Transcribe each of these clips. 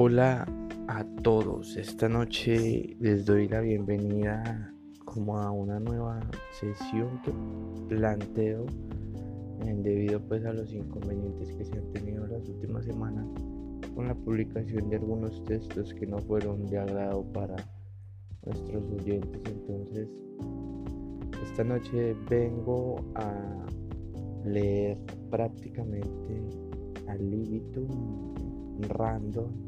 Hola a todos, esta noche les doy la bienvenida como a una nueva sesión que planteo debido pues a los inconvenientes que se han tenido las últimas semanas con la publicación de algunos textos que no fueron de agrado para nuestros oyentes. Entonces esta noche vengo a leer prácticamente al libitum random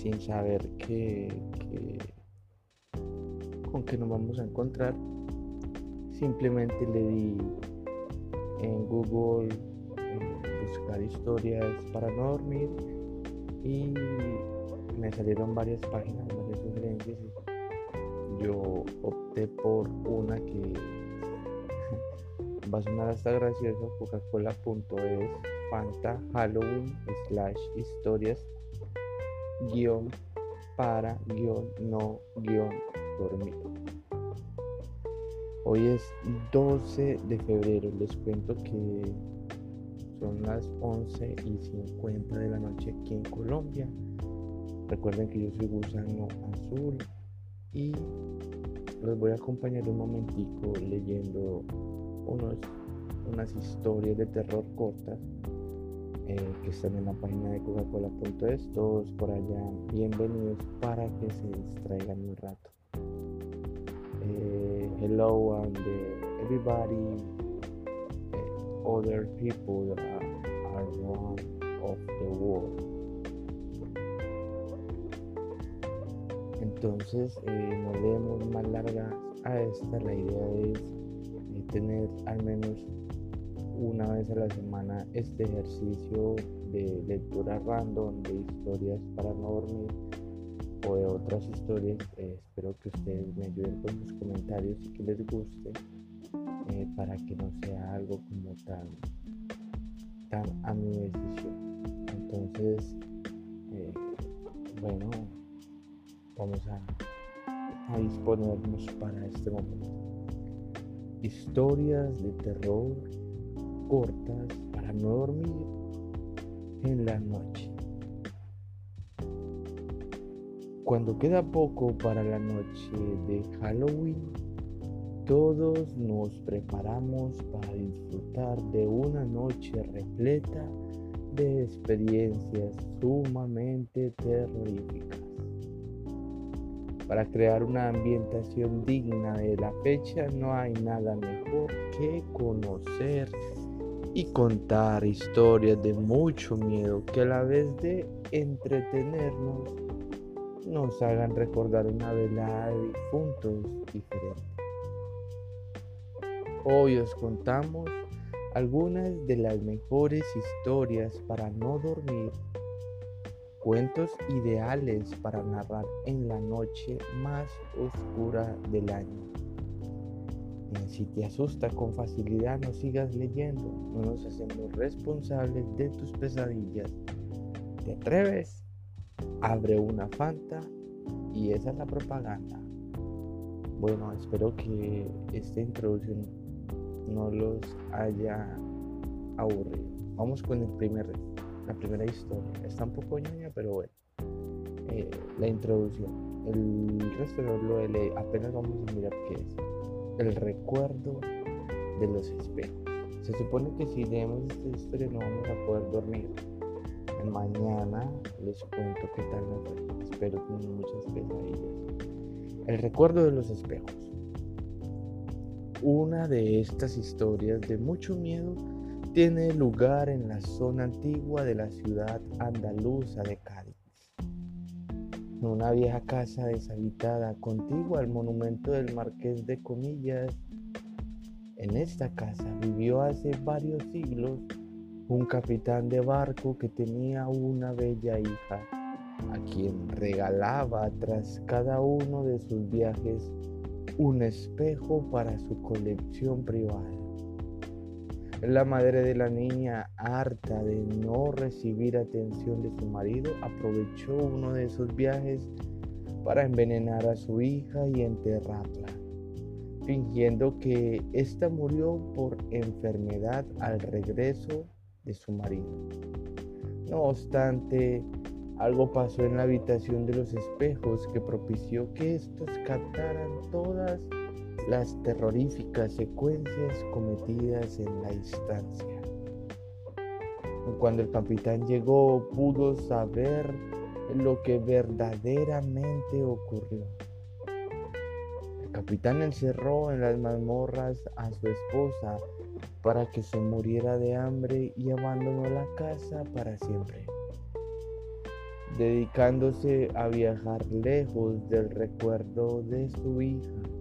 sin saber que, con qué nos vamos a encontrar. Simplemente le di en Google buscar historias para no dormir y me salieron varias páginas, varias sugerencias. Yo opté por una que va a sonar hasta gracioso, coca-cola.es, Fanta Halloween slash historias guion para guion no guion dormir. Hoy es 12 de febrero, les cuento que son las 11 y 50 de la noche aquí en Colombia. Recuerden que yo soy gusano azul y los voy a acompañar un momentico leyendo unos, unas historias de terror cortas eh, que están en la página de coca-cola.es, todos por allá bienvenidos para que se distraigan un rato. Eh, hello and uh, everybody, other people are, around of the world. Entonces, eh, no leemos más largas a esta, la idea es tener al menos una vez a la semana este ejercicio de lectura random de historias para no dormir o de otras historias. Eh, espero que ustedes me ayuden con sus comentarios y que les guste eh, para que no sea algo como tan, tan a mi decisión. Entonces, eh, bueno, vamos a, a disponernos para este momento. Historias de terror cortas para no dormir en la noche. Cuando queda poco para la noche de Halloween, todos nos preparamos para disfrutar de una noche repleta de experiencias sumamente terroríficas. Para crear una ambientación digna de la fecha no hay nada mejor que conocer y contar historias de mucho miedo que a la vez de entretenernos nos hagan recordar una velada de difuntos diferentes. Hoy os contamos algunas de las mejores historias para no dormir, cuentos ideales para narrar en la noche más oscura del año. Si te asusta con facilidad, no sigas leyendo. No nos hacemos responsables de tus pesadillas. ¿Te atreves? Abre una Fanta y esa es la propaganda. Bueno, espero que esta introducción no los haya aburrido. Vamos con el primer, la primera historia. Está un poco ñoña, pero bueno. Eh, la introducción. El resto no lo leído. Apenas vamos a mirar qué es el recuerdo de los espejos. Se supone que si leemos esta historia no vamos a poder dormir. Mañana les cuento qué tal me fue. Espero tener muchas pesadillas. El recuerdo de los espejos. Una de estas historias de mucho miedo tiene lugar en la zona antigua de la ciudad andaluza de Cádiz una vieja casa deshabitada contigua al monumento del Marqués de Comillas. En esta casa vivió hace varios siglos un capitán de barco que tenía una bella hija, a quien regalaba tras cada uno de sus viajes un espejo para su colección privada. La madre de la niña, harta de no recibir atención de su marido, aprovechó uno de esos viajes para envenenar a su hija y enterrarla, fingiendo que ésta murió por enfermedad al regreso de su marido. No obstante, algo pasó en la habitación de los espejos que propició que estos captaran todas las terroríficas secuencias cometidas en la instancia. Cuando el capitán llegó pudo saber lo que verdaderamente ocurrió. El capitán encerró en las mazmorras a su esposa para que se muriera de hambre y abandonó la casa para siempre, dedicándose a viajar lejos del recuerdo de su hija.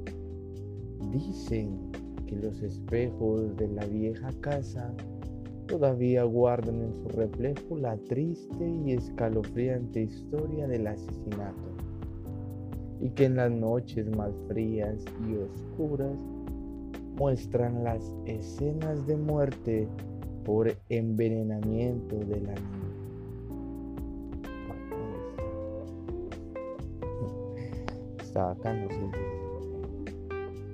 Dicen que los espejos de la vieja casa todavía guardan en su reflejo la triste y escalofriante historia del asesinato, y que en las noches más frías y oscuras muestran las escenas de muerte por envenenamiento de la niña. Está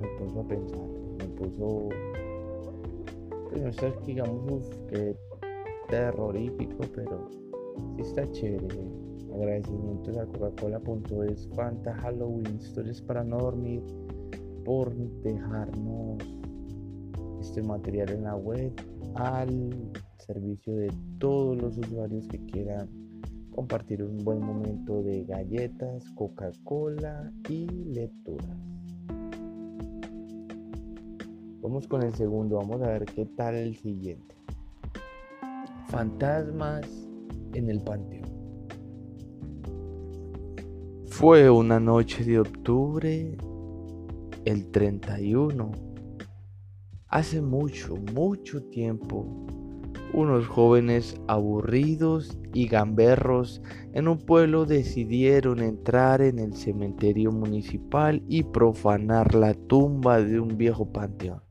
me puso a pensar, me puso no está digamos, que terrorífico, pero sí está chévere. Agradecimientos a Coca-Cola.es, Fanta, Halloween, historias para no dormir, por dejarnos este material en la web al servicio de todos los usuarios que quieran compartir un buen momento de galletas, Coca-Cola y lecturas. Vamos con el segundo, vamos a ver qué tal el siguiente. Fantasmas en el panteón. Fue una noche de octubre, el 31. Hace mucho, mucho tiempo, unos jóvenes aburridos y gamberros en un pueblo decidieron entrar en el cementerio municipal y profanar la tumba de un viejo panteón.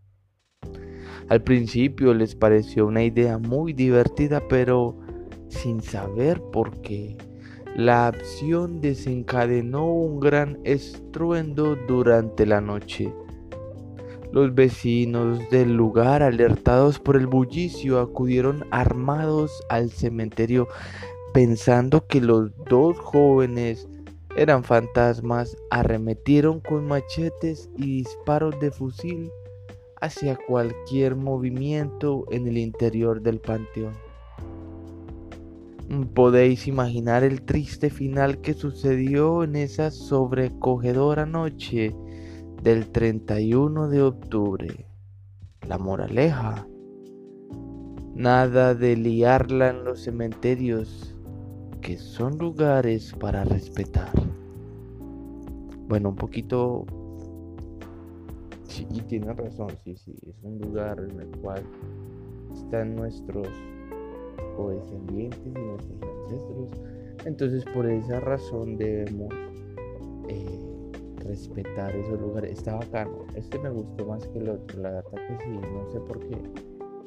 Al principio les pareció una idea muy divertida, pero sin saber por qué. La acción desencadenó un gran estruendo durante la noche. Los vecinos del lugar, alertados por el bullicio, acudieron armados al cementerio pensando que los dos jóvenes eran fantasmas, arremetieron con machetes y disparos de fusil hacia cualquier movimiento en el interior del panteón. Podéis imaginar el triste final que sucedió en esa sobrecogedora noche del 31 de octubre. La moraleja. Nada de liarla en los cementerios, que son lugares para respetar. Bueno, un poquito y tiene razón, sí, sí, es un lugar en el cual están nuestros descendientes y nuestros ancestros. Entonces por esa razón debemos eh, respetar esos lugares. Está bacano. Este me gustó más que el otro. La verdad que sí, no sé por qué.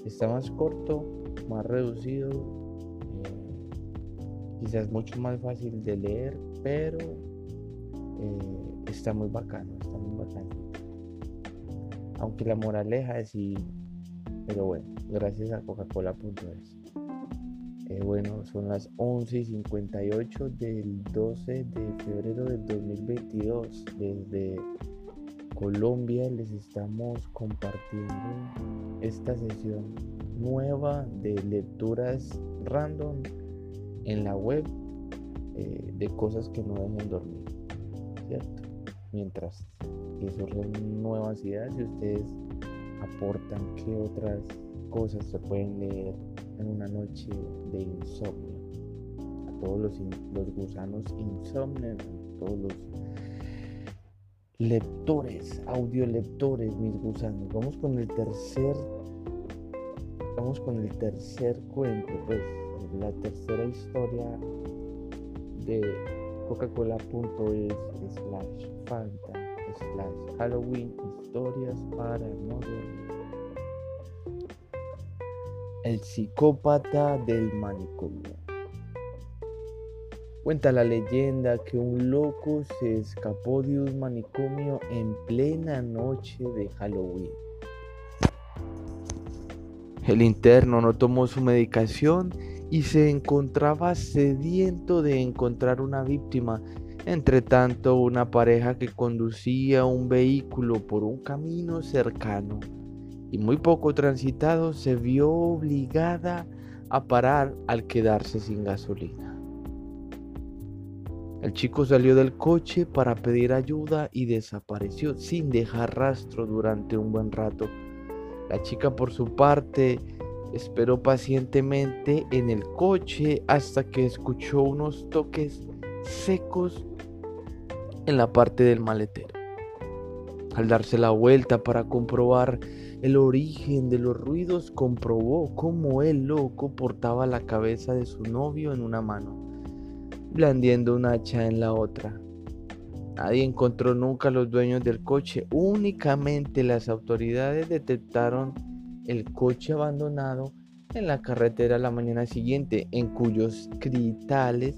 Está más corto, más reducido. Eh, quizás mucho más fácil de leer, pero eh, está muy bacano, está muy bacano. Aunque la moraleja es sí, pero bueno, gracias a Coca-Cola.es. Eh, bueno, son las 11 y 58 del 12 de febrero del 2022. Desde Colombia les estamos compartiendo esta sesión nueva de lecturas random en la web eh, de cosas que no dejen dormir, ¿cierto? Mientras que surgen nuevas ideas y ustedes aportan qué otras cosas se pueden leer en una noche de insomnio. A todos los, los gusanos insomnes, a todos los lectores, audiolectores, mis gusanos. Vamos con el tercer, vamos con el tercer cuento, pues la tercera historia de coca-cola.es slash fanta slash Halloween historias para no dormir. El psicópata del manicomio. Cuenta la leyenda que un loco se escapó de un manicomio en plena noche de Halloween. El interno no tomó su medicación y se encontraba sediento de encontrar una víctima. Entre tanto, una pareja que conducía un vehículo por un camino cercano y muy poco transitado se vio obligada a parar al quedarse sin gasolina. El chico salió del coche para pedir ayuda y desapareció sin dejar rastro durante un buen rato. La chica por su parte esperó pacientemente en el coche hasta que escuchó unos toques secos en la parte del maletero. Al darse la vuelta para comprobar el origen de los ruidos, comprobó cómo el loco portaba la cabeza de su novio en una mano, blandiendo un hacha en la otra. Nadie encontró nunca a los dueños del coche, únicamente las autoridades detectaron el coche abandonado en la carretera la mañana siguiente, en cuyos cristales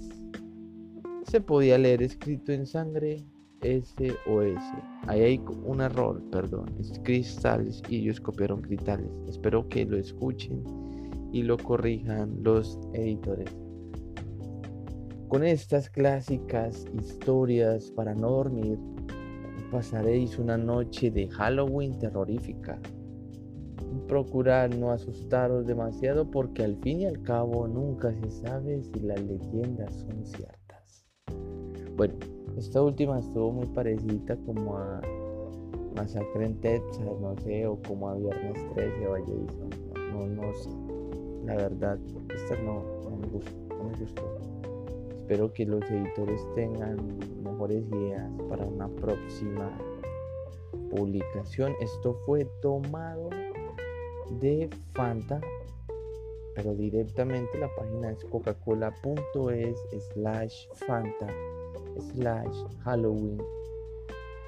se podía leer escrito en sangre SOS. Ahí hay un error, perdón. Es cristales y ellos copiaron cristales. Espero que lo escuchen y lo corrijan los editores. Con estas clásicas historias para no dormir, pasaréis una noche de Halloween terrorífica. Procurar no asustaros demasiado porque al fin y al cabo nunca se sabe si las leyendas son ciertas. Bueno, esta última estuvo muy parecida como a Masacre en Texas, no sé, o como a Viernes 13 o Jason. No, no, sé. La verdad, esta no, me gustó, no me gustó. Espero que los editores tengan mejores ideas para una próxima publicación. Esto fue tomado de Fanta, pero directamente la página es coca-cola.es slash Fanta slash Halloween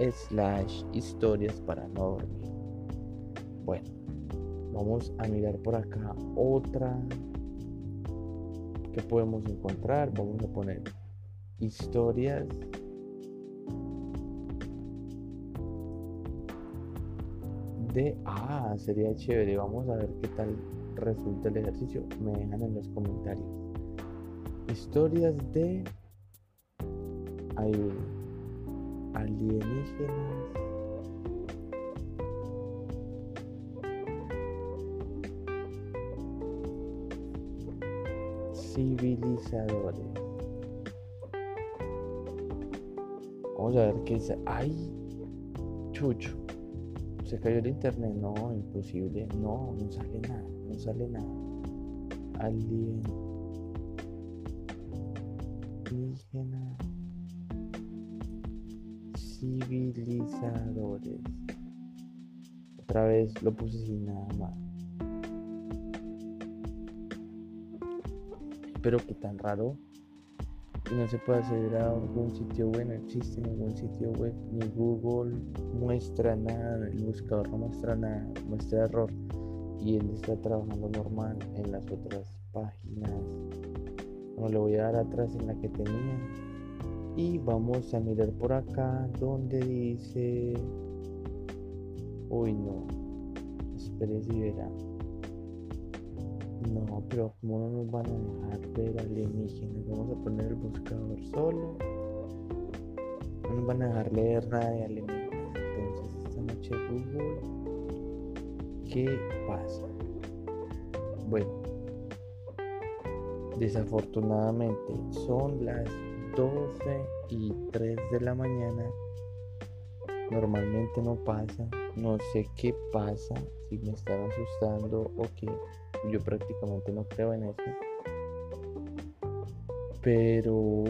slash historias para no dormir. Bueno, vamos a mirar por acá otra que podemos encontrar. Vamos a poner historias de... Ah, sería chévere. Vamos a ver qué tal resulta el ejercicio. Me dejan en los comentarios. Historias de hay alienígenas. Civilizadores. Vamos a ver qué es. ¡Ay! Chucho. Se cayó el internet. No, imposible. No, no sale nada. No sale nada. Alienígenas civilizadores. Otra vez lo puse sin nada más. Pero que tan raro. No se puede acceder a algún sitio web, no existe ningún sitio web, ni Google muestra nada, el buscador no muestra nada, muestra error. Y él está trabajando normal en las otras páginas. No le voy a dar atrás en la que tenía y vamos a mirar por acá donde dice uy no espere si verá. No pero como no nos van a dejar ver alienígenas vamos a poner el buscador solo. No nos van a dejar leer nada de alienígenas. Entonces esta noche google qué pasa bueno desafortunadamente son las 12 y 3 de la mañana. Normalmente no pasa. No sé qué pasa. Si me están asustando o qué. Yo prácticamente no creo en eso. Pero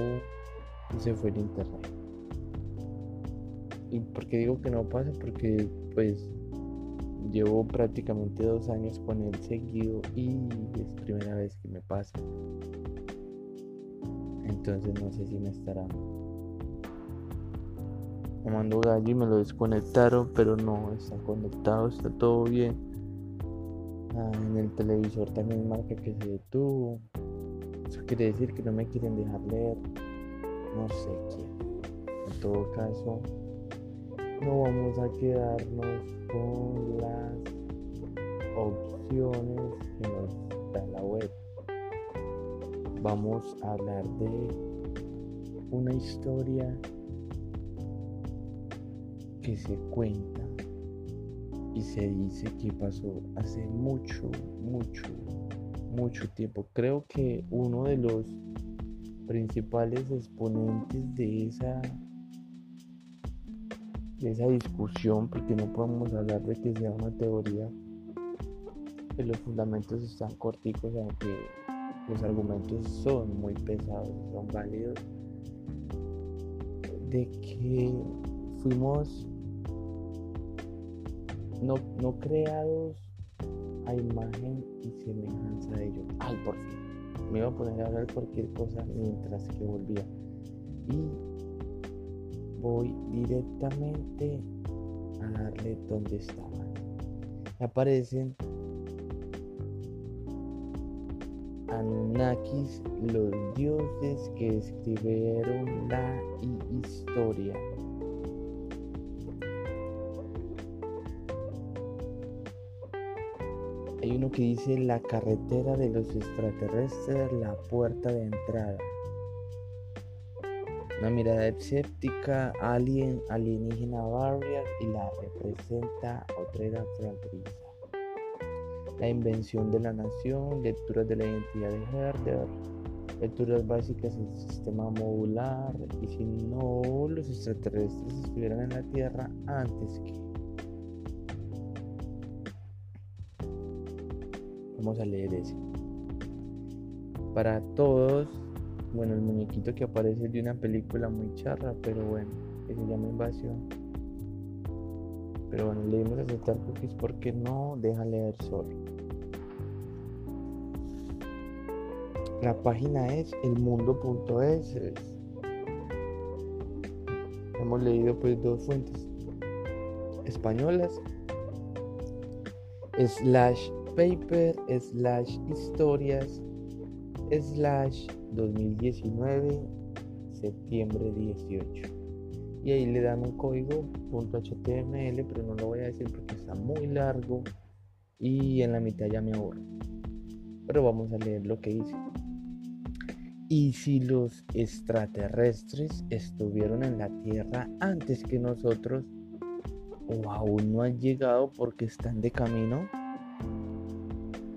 se fue el internet. ¿Y por qué digo que no pasa? Porque pues llevo prácticamente dos años con él seguido y es primera vez que me pasa. Entonces no sé si me estará. Me mandó gallo y me lo desconectaron, pero no, está conectado, está todo bien. Ah, en el televisor también marca que se detuvo. Eso quiere decir que no me quieren dejar leer. No sé quién. En todo caso, no vamos a quedarnos con las opciones que nos da la web. Vamos a hablar de una historia que se cuenta y se dice que pasó hace mucho, mucho, mucho tiempo. Creo que uno de los principales exponentes de esa de esa discusión porque no podemos hablar de que sea una teoría que los fundamentos están corticos aunque los argumentos son muy pesados son válidos de que fuimos no, no creados a imagen y semejanza de ellos. Ay, por fin. Me iba a poner a hablar cualquier cosa mientras que volvía. Y voy directamente a darle donde estaba. Aparecen Anunnakis, los dioses que escribieron la historia. Hay uno que dice la carretera de los extraterrestres, la puerta de entrada. Una mirada escéptica, alien, alienígena barrier y la representa otra era fronteriza. La invención de la nación, lecturas de la identidad de Herder, lecturas básicas del sistema modular y si no los extraterrestres estuvieran en la Tierra antes que Vamos a leer ese. Para todos, bueno, el muñequito que aparece de una película muy charra, pero bueno, que se llama Invasión. Pero bueno, leemos aceptar cookies porque no deja leer solo. La página es elmundo.es. Hemos leído pues dos fuentes españolas. Slash paper slash historias slash 2019 septiembre 18 y ahí le dan un código .html pero no lo voy a decir porque está muy largo y en la mitad ya me aburro pero vamos a leer lo que dice y si los extraterrestres estuvieron en la Tierra antes que nosotros o aún no han llegado porque están de camino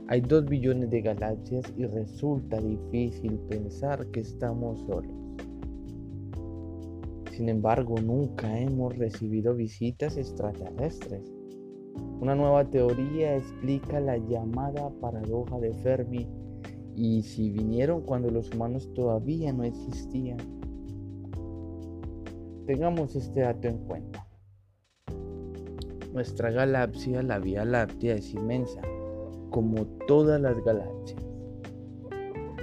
hay dos billones de galaxias y resulta difícil pensar que estamos solos. Sin embargo, nunca hemos recibido visitas extraterrestres. Una nueva teoría explica la llamada paradoja de Fermi y si vinieron cuando los humanos todavía no existían. Tengamos este dato en cuenta. Nuestra galaxia, la Vía Láctea, es inmensa como todas las galaxias.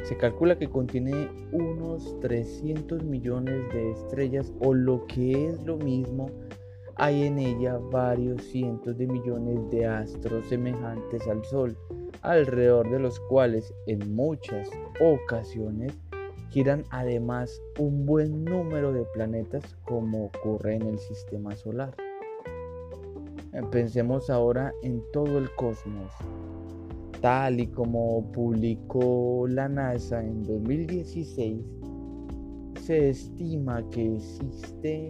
Se calcula que contiene unos 300 millones de estrellas o lo que es lo mismo, hay en ella varios cientos de millones de astros semejantes al Sol, alrededor de los cuales en muchas ocasiones giran además un buen número de planetas como ocurre en el sistema solar. Pensemos ahora en todo el cosmos, tal y como publicó la NASA en 2016, se estima que existen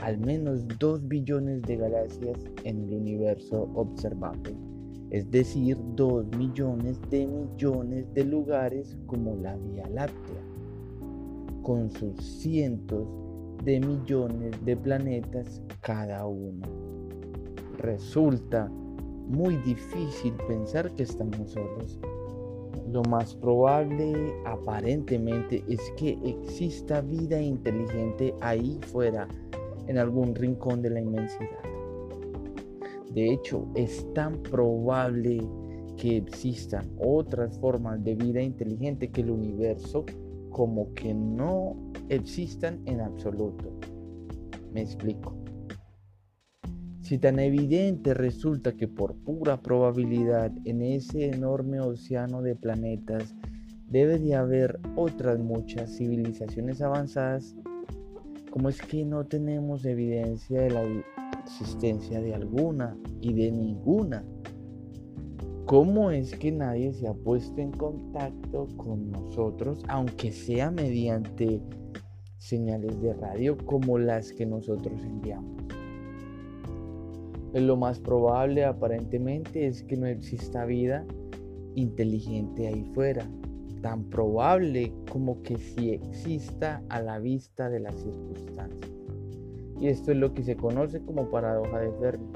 al menos 2 billones de galaxias en el universo observable, es decir, 2 millones de millones de lugares como la Vía Láctea, con sus cientos de millones de planetas cada uno. Resulta muy difícil pensar que estamos solos. Lo más probable aparentemente es que exista vida inteligente ahí fuera, en algún rincón de la inmensidad. De hecho, es tan probable que existan otras formas de vida inteligente que el universo como que no existan en absoluto. Me explico. Si tan evidente resulta que por pura probabilidad en ese enorme océano de planetas debe de haber otras muchas civilizaciones avanzadas, ¿cómo es que no tenemos evidencia de la existencia de alguna y de ninguna? ¿Cómo es que nadie se ha puesto en contacto con nosotros, aunque sea mediante señales de radio como las que nosotros enviamos? Lo más probable aparentemente es que no exista vida inteligente ahí fuera, tan probable como que si exista a la vista de las circunstancias. Y esto es lo que se conoce como paradoja de Fermi.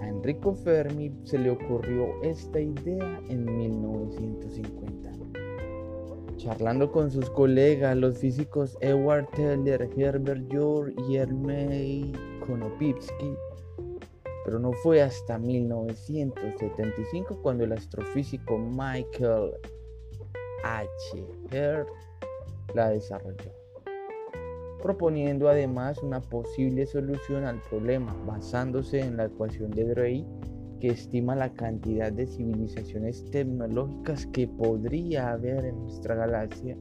A Enrico Fermi se le ocurrió esta idea en 1950. Charlando con sus colegas, los físicos Edward Teller, Herbert Joule y Hermey Konopitsky, pero no fue hasta 1975 cuando el astrofísico Michael H. Hertz la desarrolló, proponiendo además una posible solución al problema basándose en la ecuación de Drake que estima la cantidad de civilizaciones tecnológicas que podría haber en nuestra galaxia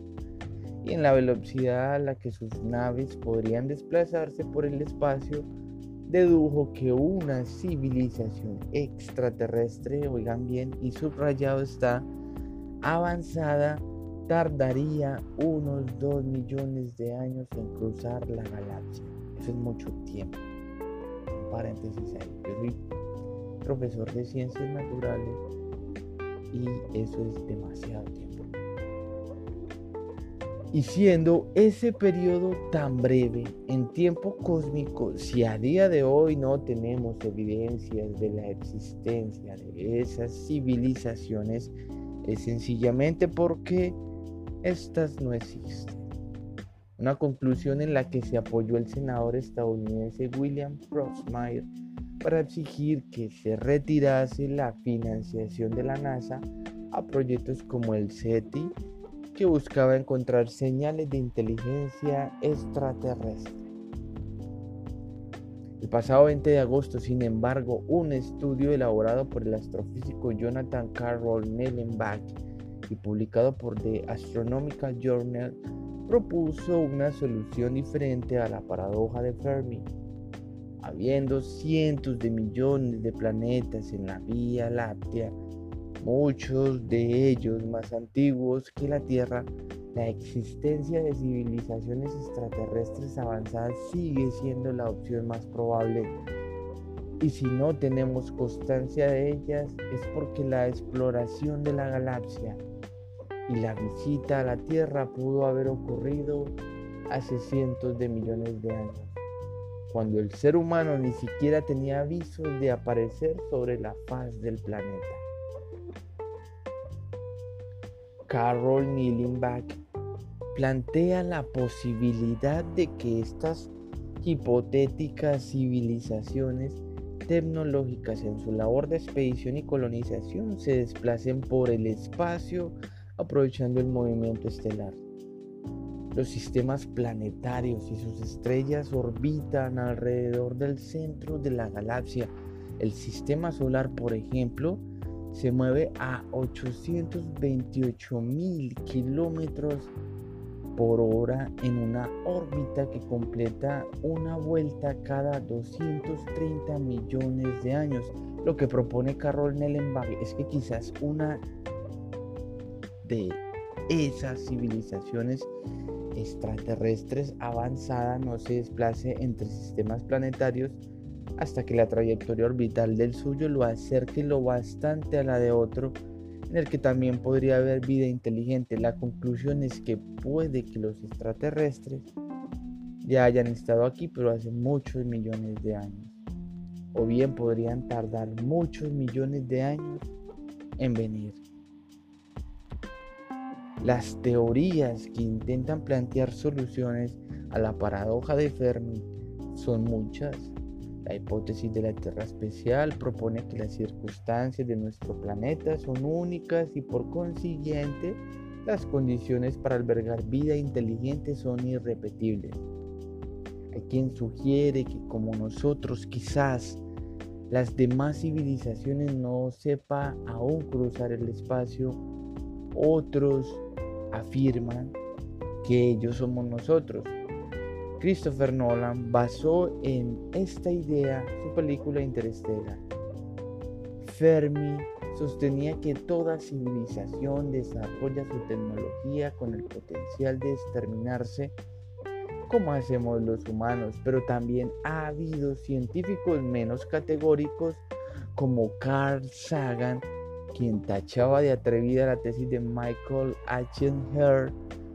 y en la velocidad a la que sus naves podrían desplazarse por el espacio dedujo que una civilización extraterrestre, oigan bien, y subrayado está, avanzada, tardaría unos 2 millones de años en cruzar la galaxia. Eso es mucho tiempo. Paréntesis ahí. Yo soy profesor de ciencias naturales y eso es demasiado tiempo. Y siendo ese periodo tan breve en tiempo cósmico, si a día de hoy no tenemos evidencias de la existencia de esas civilizaciones, es sencillamente porque estas no existen. Una conclusión en la que se apoyó el senador estadounidense William Proxmire para exigir que se retirase la financiación de la NASA a proyectos como el SETI que buscaba encontrar señales de inteligencia extraterrestre. El pasado 20 de agosto, sin embargo, un estudio elaborado por el astrofísico Jonathan Carroll Nellenbach publicado por The Astronomical Journal propuso una solución diferente a la paradoja de Fermi. Habiendo cientos de millones de planetas en la Vía Láctea, muchos de ellos más antiguos que la Tierra, la existencia de civilizaciones extraterrestres avanzadas sigue siendo la opción más probable. Y si no tenemos constancia de ellas es porque la exploración de la galaxia y la visita a la Tierra pudo haber ocurrido hace cientos de millones de años, cuando el ser humano ni siquiera tenía avisos de aparecer sobre la faz del planeta. Carol Nielenbach plantea la posibilidad de que estas hipotéticas civilizaciones tecnológicas en su labor de expedición y colonización se desplacen por el espacio aprovechando el movimiento estelar. Los sistemas planetarios y sus estrellas orbitan alrededor del centro de la galaxia. El sistema solar, por ejemplo, se mueve a 828 mil kilómetros por hora en una órbita que completa una vuelta cada 230 millones de años. Lo que propone Carol Nellenbach es que quizás una de esas civilizaciones extraterrestres avanzadas no se desplace entre sistemas planetarios hasta que la trayectoria orbital del suyo lo acerque lo bastante a la de otro en el que también podría haber vida inteligente. La conclusión es que puede que los extraterrestres ya hayan estado aquí, pero hace muchos millones de años. O bien podrían tardar muchos millones de años en venir. Las teorías que intentan plantear soluciones a la paradoja de Fermi son muchas la hipótesis de la Tierra especial propone que las circunstancias de nuestro planeta son únicas y por consiguiente las condiciones para albergar vida inteligente son irrepetibles. Hay quien sugiere que como nosotros quizás las demás civilizaciones no sepa aún cruzar el espacio, otros afirman que ellos somos nosotros Christopher Nolan basó en esta idea su película Interstellar. Fermi sostenía que toda civilización desarrolla su tecnología con el potencial de exterminarse como hacemos los humanos, pero también ha habido científicos menos categóricos como Carl Sagan, quien tachaba de atrevida la tesis de Michael. Hare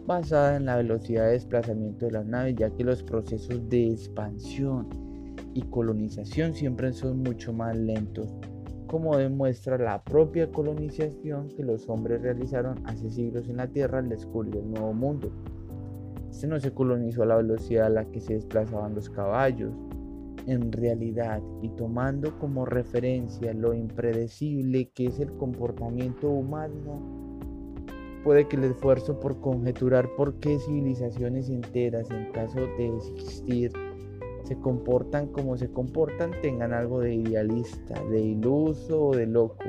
basada en la velocidad de desplazamiento de las naves, ya que los procesos de expansión y colonización siempre son mucho más lentos, como demuestra la propia colonización que los hombres realizaron hace siglos en la Tierra al descubrir el Nuevo Mundo. Este no se colonizó a la velocidad a la que se desplazaban los caballos. En realidad, y tomando como referencia lo impredecible que es el comportamiento humano, puede que el esfuerzo por conjeturar por qué civilizaciones enteras, en caso de existir, se comportan como se comportan, tengan algo de idealista, de iluso o de loco.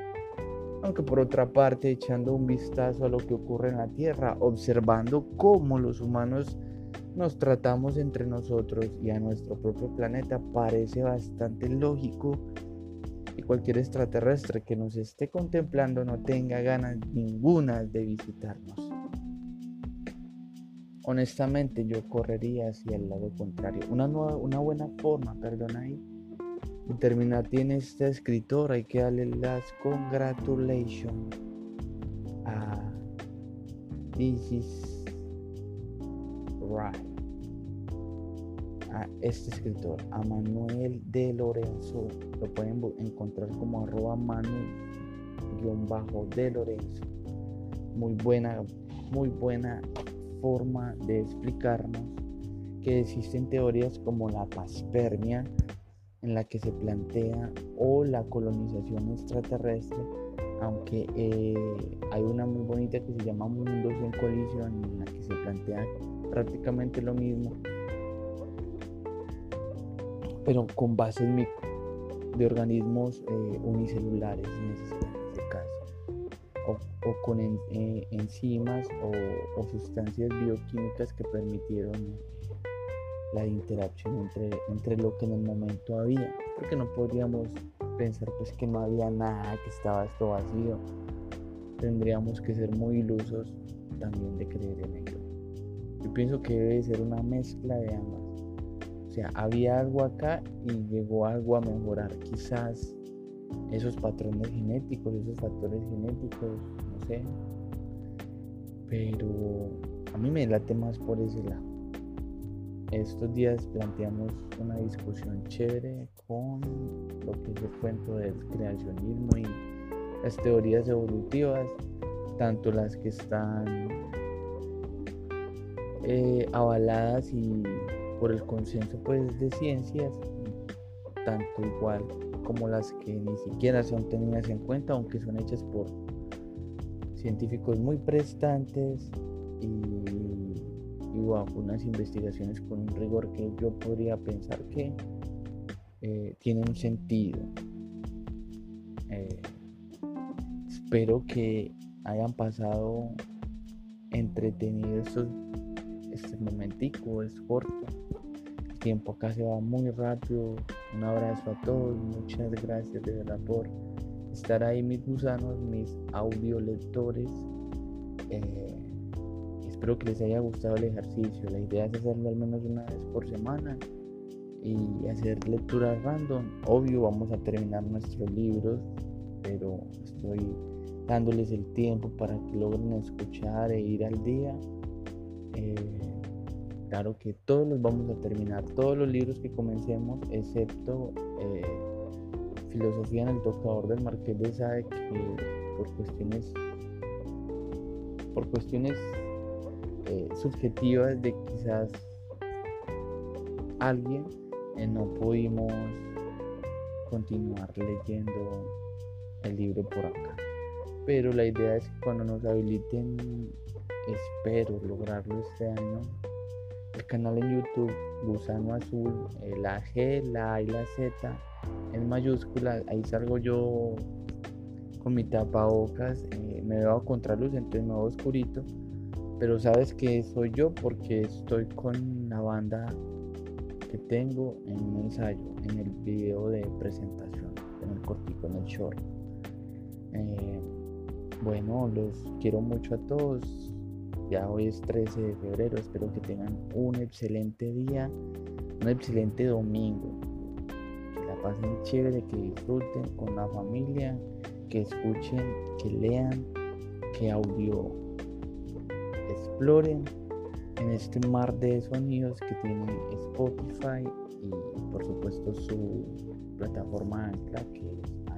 Aunque por otra parte echando un vistazo a lo que ocurre en la Tierra, observando cómo los humanos nos tratamos entre nosotros y a nuestro propio planeta, parece bastante lógico que cualquier extraterrestre que nos esté contemplando no tenga ganas ninguna de visitarnos. Honestamente yo correría hacia el lado contrario. Una, una buena forma, perdón ahí, terminar tiene esta escritora, hay que darle las congratulations a This is right. A este escritor, a Manuel de Lorenzo, lo pueden encontrar como arroba manu-de Lorenzo. Muy buena, muy buena forma de explicarnos que existen teorías como la paspermia, en la que se plantea o la colonización extraterrestre, aunque eh, hay una muy bonita que se llama Mundos en colisión, en la que se plantea prácticamente lo mismo, pero con bases de organismos eh, unicelulares en ese, caso, o, con eh, enzimas o, o sustancias bioquímicas que permitieron la interacción entre, entre lo que en el momento había, porque no podríamos pensar pues que no había nada, que estaba esto vacío. Tendríamos que ser muy ilusos también de creer en ello. Yo pienso que debe ser una mezcla de ambas. Había algo acá y llegó algo a mejorar. Quizás esos patrones genéticos, esos factores genéticos, no sé. Pero a mí me late más por ese lado. Estos días planteamos una discusión chévere con lo que es el cuento del creacionismo y las teorías evolutivas, tanto las que están eh, avaladas y por el consenso pues de ciencias, tanto igual como las que ni siquiera son tenidas en cuenta, aunque son hechas por científicos muy prestantes y unas investigaciones con un rigor que yo podría pensar que eh, tiene un sentido. Eh, espero que hayan pasado entretenidos estos, este momentico, es corto. Tiempo acá se va muy rápido. Un abrazo a todos, muchas gracias de verdad por estar ahí mis gusanos, mis audiolectores. Eh, Espero que les haya gustado el ejercicio. La idea es hacerlo al menos una vez por semana y hacer lecturas random. Obvio, vamos a terminar nuestros libros, pero estoy dándoles el tiempo para que logren escuchar e ir al día. Eh, claro que todos los vamos a terminar, todos los libros que comencemos, excepto eh, Filosofía en el Tocador del Marqués de Sade, que por cuestiones, por cuestiones eh, subjetivas de quizás alguien eh, no pudimos continuar leyendo el libro por acá. Pero la idea es que cuando nos habiliten, espero lograrlo este año, el canal en YouTube, Gusano Azul, eh, la G, la A y la Z en mayúsculas, ahí salgo yo con mi tapabocas, me veo a contraluz, entonces me veo oscurito pero sabes que soy yo porque estoy con la banda que tengo en un ensayo, en el video de presentación, en el cortico, en el short. Bueno, los quiero mucho a todos. Ya hoy es 13 de febrero. Espero que tengan un excelente día, un excelente domingo. Que la pasen chévere, que disfruten con la familia, que escuchen, que lean, que audio exploren en este mar de sonidos que tiene Spotify y por supuesto su plataforma Ancla que es.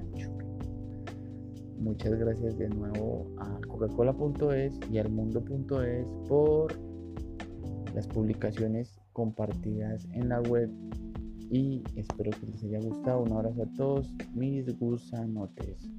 Muchas gracias de nuevo a Coca-Cola.es y al Mundo.es por las publicaciones compartidas en la web y espero que les haya gustado. Un abrazo a todos mis gusanotes.